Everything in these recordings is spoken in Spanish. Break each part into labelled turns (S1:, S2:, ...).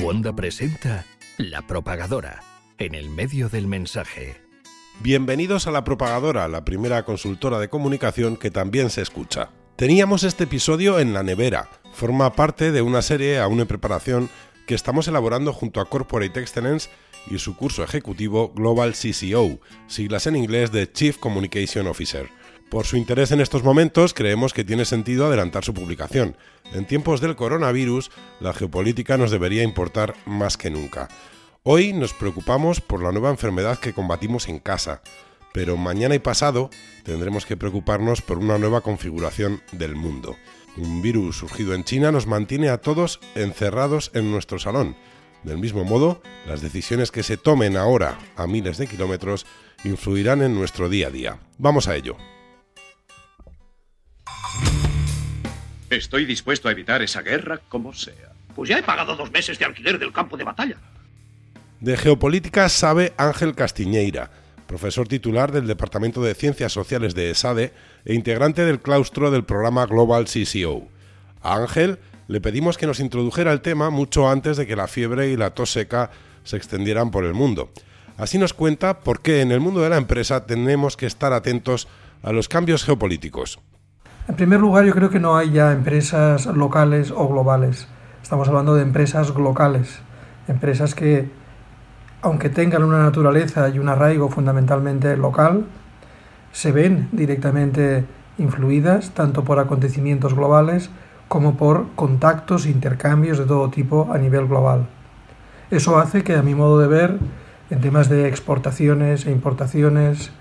S1: Wanda presenta La Propagadora, en el medio del mensaje.
S2: Bienvenidos a La Propagadora, la primera consultora de comunicación que también se escucha. Teníamos este episodio en la nevera, forma parte de una serie aún en preparación que estamos elaborando junto a Corporate Excellence y su curso ejecutivo Global CCO, siglas en inglés de Chief Communication Officer. Por su interés en estos momentos, creemos que tiene sentido adelantar su publicación. En tiempos del coronavirus, la geopolítica nos debería importar más que nunca. Hoy nos preocupamos por la nueva enfermedad que combatimos en casa, pero mañana y pasado tendremos que preocuparnos por una nueva configuración del mundo. Un virus surgido en China nos mantiene a todos encerrados en nuestro salón. Del mismo modo, las decisiones que se tomen ahora a miles de kilómetros influirán en nuestro día a día. Vamos a ello.
S3: Estoy dispuesto a evitar esa guerra como sea.
S4: Pues ya he pagado dos meses de alquiler del campo de batalla.
S2: De geopolítica sabe Ángel Castiñeira, profesor titular del Departamento de Ciencias Sociales de ESADE e integrante del claustro del programa Global CCO. A Ángel le pedimos que nos introdujera el tema mucho antes de que la fiebre y la tos seca se extendieran por el mundo. Así nos cuenta por qué en el mundo de la empresa tenemos que estar atentos a los cambios geopolíticos.
S5: En primer lugar, yo creo que no hay ya empresas locales o globales. Estamos hablando de empresas locales, empresas que, aunque tengan una naturaleza y un arraigo fundamentalmente local, se ven directamente influidas tanto por acontecimientos globales como por contactos e intercambios de todo tipo a nivel global. Eso hace que, a mi modo de ver, en temas de exportaciones e importaciones,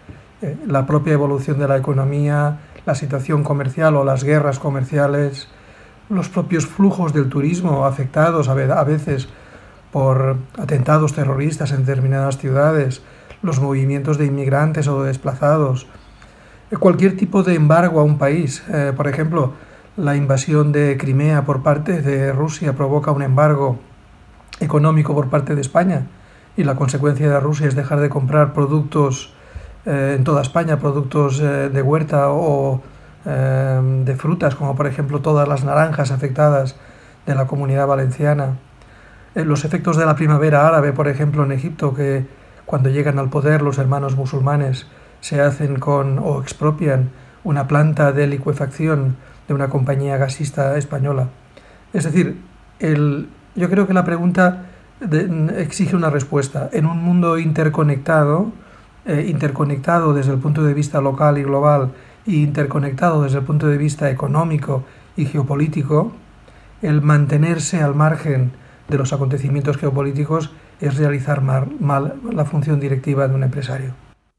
S5: eh, la propia evolución de la economía, la situación comercial o las guerras comerciales, los propios flujos del turismo afectados a veces por atentados terroristas en determinadas ciudades, los movimientos de inmigrantes o de desplazados, cualquier tipo de embargo a un país. Eh, por ejemplo, la invasión de Crimea por parte de Rusia provoca un embargo económico por parte de España y la consecuencia de Rusia es dejar de comprar productos eh, en toda España productos eh, de huerta o eh, de frutas, como por ejemplo todas las naranjas afectadas de la comunidad valenciana. los efectos de la primavera árabe, por ejemplo, en Egipto, que cuando llegan al poder los hermanos musulmanes se hacen con o expropian una planta de licuefacción de una compañía gasista española. Es decir, el, yo creo que la pregunta exige una respuesta. En un mundo interconectado, eh, interconectado desde el punto de vista local y global e interconectado desde el punto de vista económico y geopolítico, el mantenerse al margen de los acontecimientos geopolíticos es realizar mal, la función directiva de un empresario.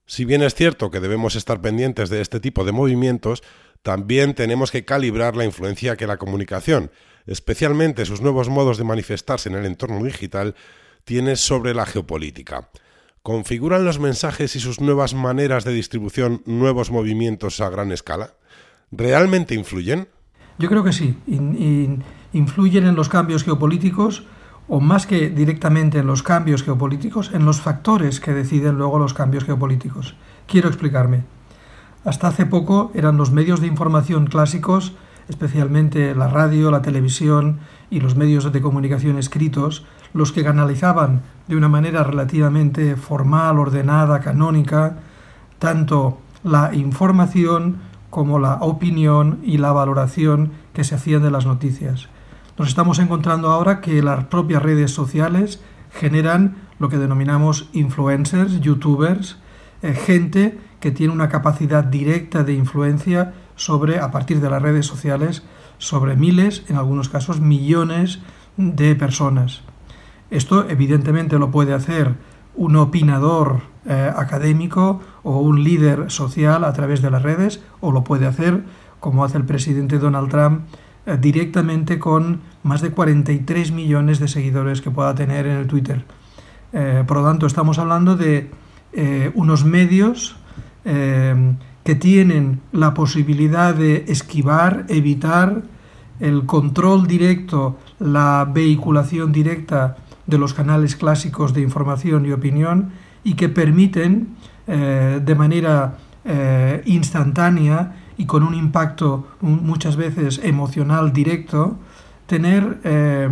S2: Si bien es cierto que debemos estar pendientes de este tipo de movimientos, también tenemos que calibrar la influencia que la comunicación, especialmente sus nuevos modos de manifestarse en el entorno digital, tiene sobre la geopolítica. ¿Configuran los mensajes y sus nuevas maneras de distribución nuevos movimientos a gran escala? ¿Realmente influyen?
S5: Yo creo que sí. influyen en los cambios geopolíticos o más que directamente en los cambios geopolíticos, en los factores que deciden luego los cambios geopolíticos. Quiero explicarme. Hasta hace poco eran los medios de información clásicos, especialmente la radio, la televisión y los medios de comunicación escritos, los que canalizaban de una manera relativamente formal, ordenada, canónica, tanto la información como la opinión y la valoración que se hacían de las noticias. Nos estamos encontrando ahora que las propias redes sociales generan lo que denominamos influencers, youtubers, eh, gente que tiene una capacidad directa de influencia sobre, a partir de las redes sociales, sobre miles, en algunos casos millones de personas. Esto evidentemente lo puede hacer un opinador eh, académico o un líder social a través de las redes o lo puede hacer, como hace el presidente Donald Trump, eh, directamente con más de 43 millones de seguidores que pueda tener en el Twitter. Eh, por lo tanto, estamos hablando de unos medios que tienen la posibilidad de esquivar, evitar el control directo, la vehiculación directa de los canales clásicos de información y opinión y que permiten eh, de manera eh, instantánea y con un impacto muchas veces emocional directo tener eh,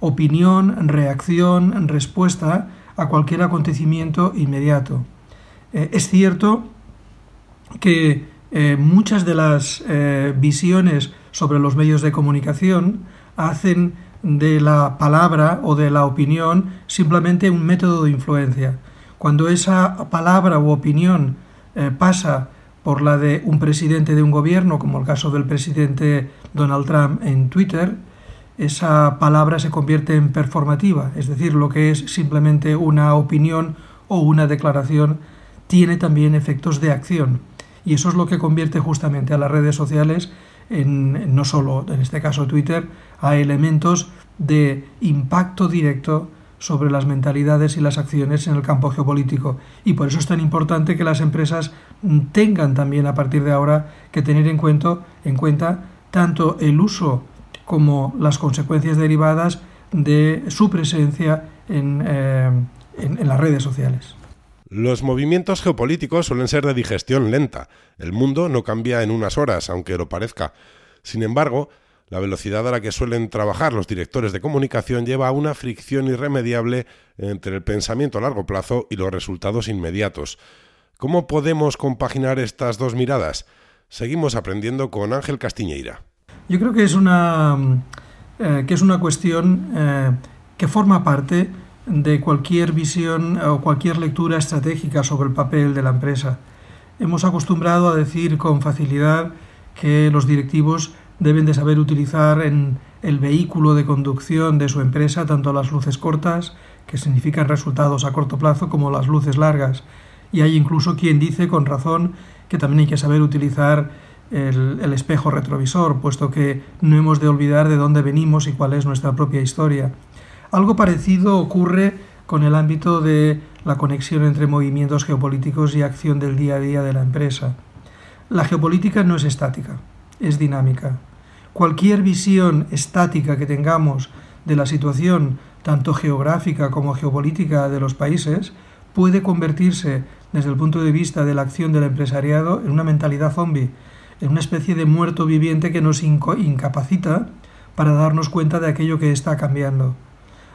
S5: opinión, reacción, respuesta a cualquier acontecimiento inmediato. Es cierto que muchas de las visiones sobre los medios de comunicación hacen de la palabra o de la opinión simplemente un método de influencia. Cuando esa palabra u opinión pasa por la de un presidente de un gobierno, como el caso del presidente Donald Trump en Twitter, esa palabra se convierte en performativa, es decir, lo que es simplemente una opinión o una declaración tiene también efectos de acción. Y eso es lo que convierte justamente a las redes sociales en, no solo, en este caso Twitter, a elementos de impacto directo sobre las mentalidades y las acciones en el campo geopolítico. Y por eso es tan importante que las empresas tengan también a partir de ahora que tener en cuenta, en cuenta tanto el uso como las consecuencias derivadas de su presencia en, eh, en las redes sociales.
S2: Los movimientos geopolíticos suelen ser de digestión lenta. El mundo no cambia en unas horas, aunque lo parezca. Sin embargo, la velocidad a la que suelen trabajar los directores de comunicación lleva a una fricción irremediable entre el pensamiento a largo plazo y los resultados inmediatos. ¿Cómo podemos compaginar estas dos miradas? Seguimos aprendiendo con Ángel Castiñeira.
S5: Yo creo que es una, eh, que es una cuestión eh, que forma parte de cualquier visión o cualquier lectura estratégica sobre el papel de la empresa. Hemos acostumbrado a decir con facilidad que los directivos deben de saber utilizar en el vehículo de conducción de su empresa tanto las luces cortas, que significan resultados a corto plazo, como las luces largas. Y hay incluso quien dice con razón que también hay que saber utilizar el, espejo retrovisor, puesto que no hemos de olvidar de dónde venimos y cuál es nuestra propia historia. Algo parecido ocurre con el ámbito de la conexión entre movimientos geopolíticos y acción del día a día de la empresa. La geopolítica no es estática, es dinámica. Cualquier visión estática que tengamos de la situación, tanto geográfica como geopolítica de los países, puede convertirse, desde el punto de vista de la acción del empresariado, en una mentalidad zombie, en una especie de muerto viviente que nos incapacita para darnos cuenta de aquello que está cambiando.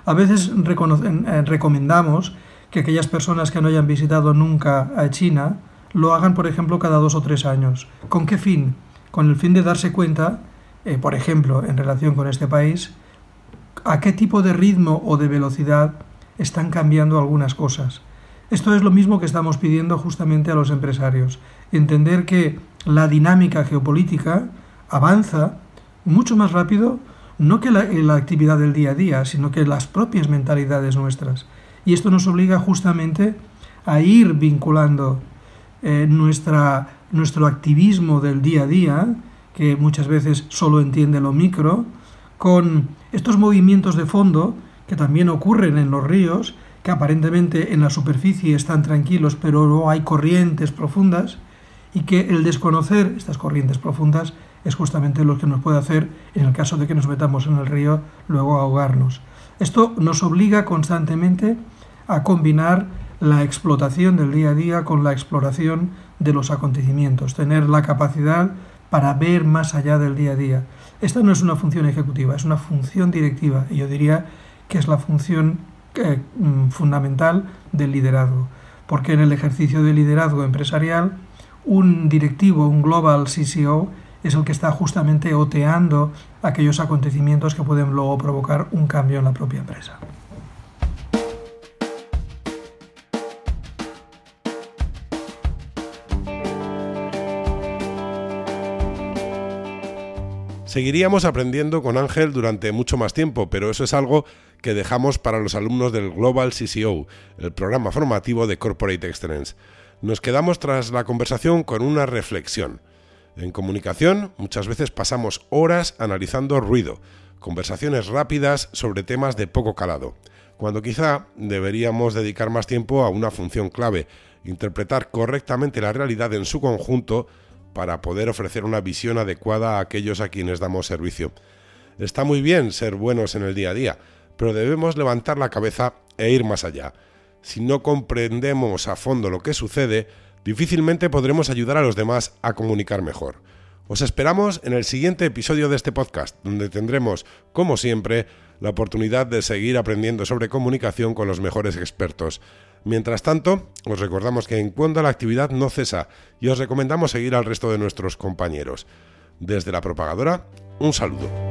S5: A veces eh, recomendamos que aquellas personas que no hayan visitado nunca a China lo hagan, por ejemplo, cada dos o tres años. ¿Con qué fin? Con el fin de darse cuenta, eh, por ejemplo, en relación con este país, a qué tipo de ritmo o de velocidad están cambiando algunas cosas. Esto es lo mismo que estamos pidiendo justamente a los empresarios. Entender que la dinámica geopolítica avanza mucho más rápido no que la, actividad del día a día, sino que las propias mentalidades nuestras. Y esto nos obliga justamente a ir vinculando eh, nuestra, nuestro activismo del día a día, que muchas veces solo entiende lo micro, con estos movimientos de fondo que también ocurren en los ríos, que aparentemente en la superficie están tranquilos, pero hay corrientes profundas, y que el desconocer estas corrientes profundas es justamente lo que nos puede hacer, en el caso de que nos metamos en el río, luego ahogarnos. Esto nos obliga constantemente a combinar la explotación del día a día con la exploración de los acontecimientos, tener la capacidad para ver más allá del día a día. Esta no es una función ejecutiva, es una función directiva y yo diría que es la función eh, mm, fundamental del liderazgo, porque en el ejercicio del liderazgo empresarial un directivo, un global CCO, es el que está justamente oteando aquellos acontecimientos que pueden luego provocar un cambio en la propia empresa.
S2: Seguiríamos aprendiendo con Ángel durante mucho más tiempo, pero eso es algo que dejamos para los alumnos del Global CCO, el programa formativo de Corporate Excellence nos quedamos tras la conversación con una reflexión. En comunicación muchas veces pasamos horas analizando ruido, conversaciones rápidas sobre temas de poco calado, cuando quizá deberíamos dedicar más tiempo a una función clave, interpretar correctamente la realidad en su conjunto para poder ofrecer una visión adecuada a aquellos a quienes damos servicio. Está muy bien ser buenos en el día a día, pero debemos levantar la cabeza e ir más allá si no comprendemos a fondo lo que sucede, difícilmente podremos ayudar a los demás a comunicar mejor. Os esperamos en el siguiente episodio de este podcast, donde tendremos, como siempre, la oportunidad de seguir aprendiendo sobre comunicación con los mejores expertos. Mientras tanto, os recordamos que en cuanto la actividad no cesa y os recomendamos seguir al resto de nuestros compañeros. Desde la propagadora, un saludo.